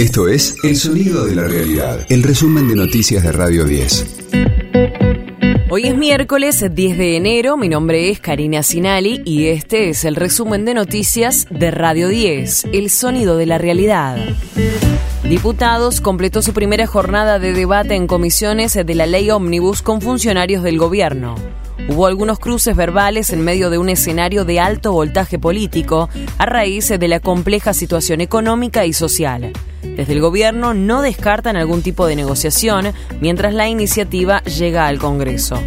Esto es El Sonido de la Realidad, el resumen de noticias de Radio 10. Hoy es miércoles 10 de enero, mi nombre es Karina Sinali y este es el resumen de noticias de Radio 10, El Sonido de la Realidad. Diputados completó su primera jornada de debate en comisiones de la ley ómnibus con funcionarios del gobierno. Hubo algunos cruces verbales en medio de un escenario de alto voltaje político a raíz de la compleja situación económica y social. Desde el gobierno no descartan algún tipo de negociación mientras la iniciativa llega al Congreso.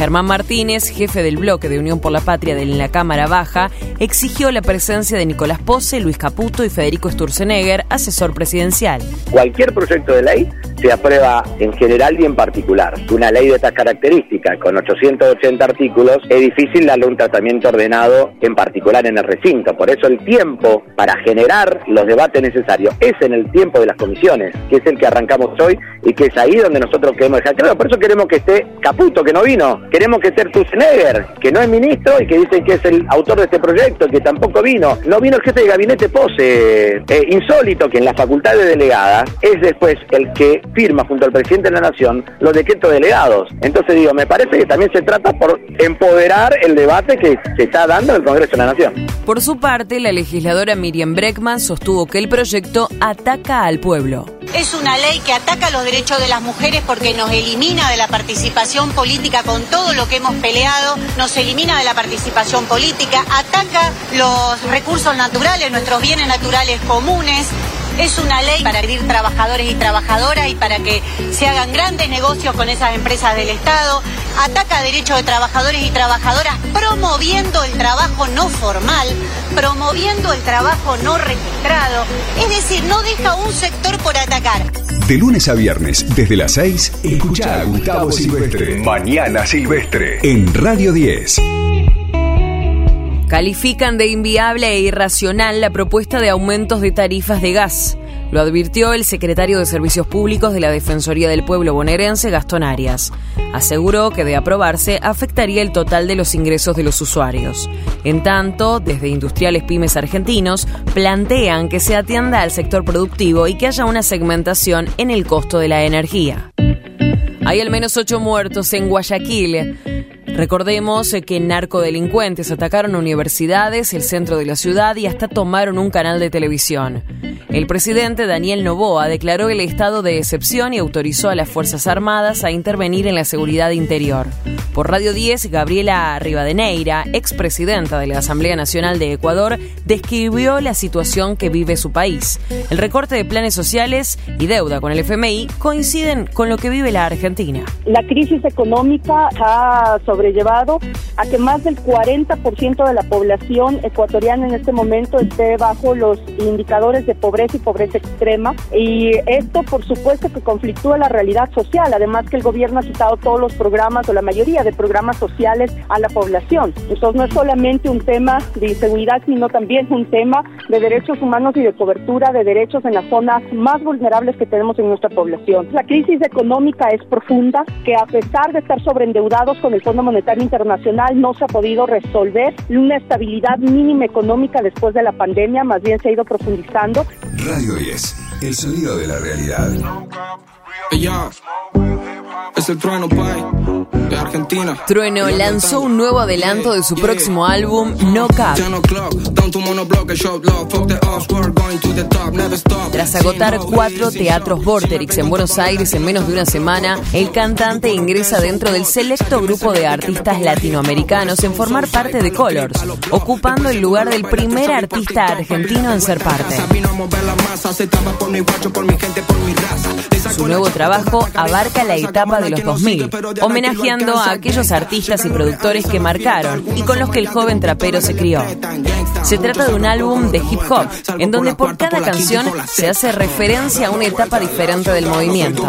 Germán Martínez, jefe del bloque de Unión por la Patria de la Cámara Baja, exigió la presencia de Nicolás Pose, Luis Caputo y Federico Sturzenegger, asesor presidencial. Cualquier proyecto de ley se aprueba en general y en particular. Una ley de estas características, con 880 artículos, es difícil darle un tratamiento ordenado, en particular en el recinto. Por eso el tiempo para generar los debates necesarios es en el tiempo de las comisiones, que es el que arrancamos hoy y que es ahí donde nosotros queremos dejar claro. Por eso queremos que esté Caputo, que no vino. Queremos que esté Sturzenegger, que no es ministro y que dicen que es el autor de este proyecto, que tampoco vino. No vino el jefe de gabinete Pose. Eh, insólito que en la facultad de delegada es después el que firma junto al presidente de la Nación los decretos delegados. Entonces digo, me parece que también se trata por empoderar el debate que se está dando en el Congreso de la Nación. Por su parte, la legisladora Miriam Breckman sostuvo que el proyecto ataca al pueblo. Es una ley que ataca los derechos de las mujeres porque nos elimina de la participación política con todo lo que hemos peleado, nos elimina de la participación política, ataca los recursos naturales, nuestros bienes naturales comunes, es una ley para herir trabajadores y trabajadoras y para que se hagan grandes negocios con esas empresas del Estado. Ataca derechos de trabajadores y trabajadoras promoviendo el trabajo no formal, promoviendo el trabajo no registrado. Es decir, no deja un sector por atacar. De lunes a viernes, desde las 6, escucha a Gustavo Silvestre. Mañana Silvestre. En Radio 10. Califican de inviable e irracional la propuesta de aumentos de tarifas de gas. Lo advirtió el secretario de Servicios Públicos de la Defensoría del Pueblo bonaerense, Gastón Arias. Aseguró que de aprobarse afectaría el total de los ingresos de los usuarios. En tanto, desde Industriales Pymes Argentinos plantean que se atienda al sector productivo y que haya una segmentación en el costo de la energía. Hay al menos ocho muertos en Guayaquil. Recordemos que narcodelincuentes atacaron universidades, el centro de la ciudad y hasta tomaron un canal de televisión. El presidente Daniel Novoa declaró el estado de excepción y autorizó a las Fuerzas Armadas a intervenir en la seguridad interior. Por Radio 10, Gabriela Rivadeneira, expresidenta de la Asamblea Nacional de Ecuador, describió la situación que vive su país. El recorte de planes sociales y deuda con el FMI coinciden con lo que vive la Argentina. La crisis económica ha sobrellevado a que más del 40% de la población ecuatoriana en este momento esté bajo los indicadores de pobreza y pobreza extrema. Y esto, por supuesto, que conflictúa la realidad social. Además que el gobierno ha quitado todos los programas o la mayoría de programas sociales a la población. Entonces no es solamente un tema de inseguridad, sino también un tema de derechos humanos y de cobertura de derechos en las zonas más vulnerables que tenemos en nuestra población. La crisis económica es profunda, que a pesar de estar sobreendeudados con el Fondo Monetario Internacional no se ha podido resolver una estabilidad mínima económica después de la pandemia, más bien se ha ido profundizando. Radio 10, el sonido de la realidad. Es el trueno, de Argentina. Trueno lanzó un nuevo adelanto de su próximo álbum, No Cap. Tras agotar cuatro teatros Vorterix en Buenos Aires en menos de una semana, el cantante ingresa dentro del selecto grupo de artistas latinoamericanos en formar parte de Colors, ocupando el lugar del primer artista argentino en ser parte. Su nuevo trabajo abarca la etapa de los 2000, homenajeando a aquellos artistas y productores que marcaron y con los que el joven trapero se crió. Se trata de un álbum de hip hop, en donde por cada canción se hace referencia a una etapa diferente del movimiento.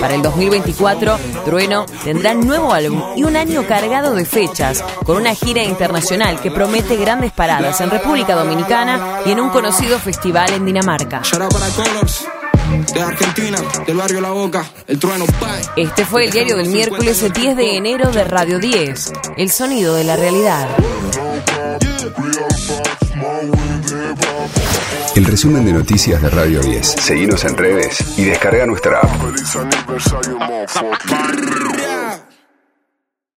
Para el 2024, Trueno tendrá nuevo álbum y un año cargado de fechas, con una gira internacional que promete grandes paradas en República Dominicana y en un conocido festival en Dinamarca de Argentina, del barrio La Boca, el trueno. Este fue el diario del miércoles 10 de enero de Radio 10, el sonido de la realidad. El resumen de noticias de Radio 10. Seguimos en redes y descarga nuestra app. Feliz aniversario, motherfucker.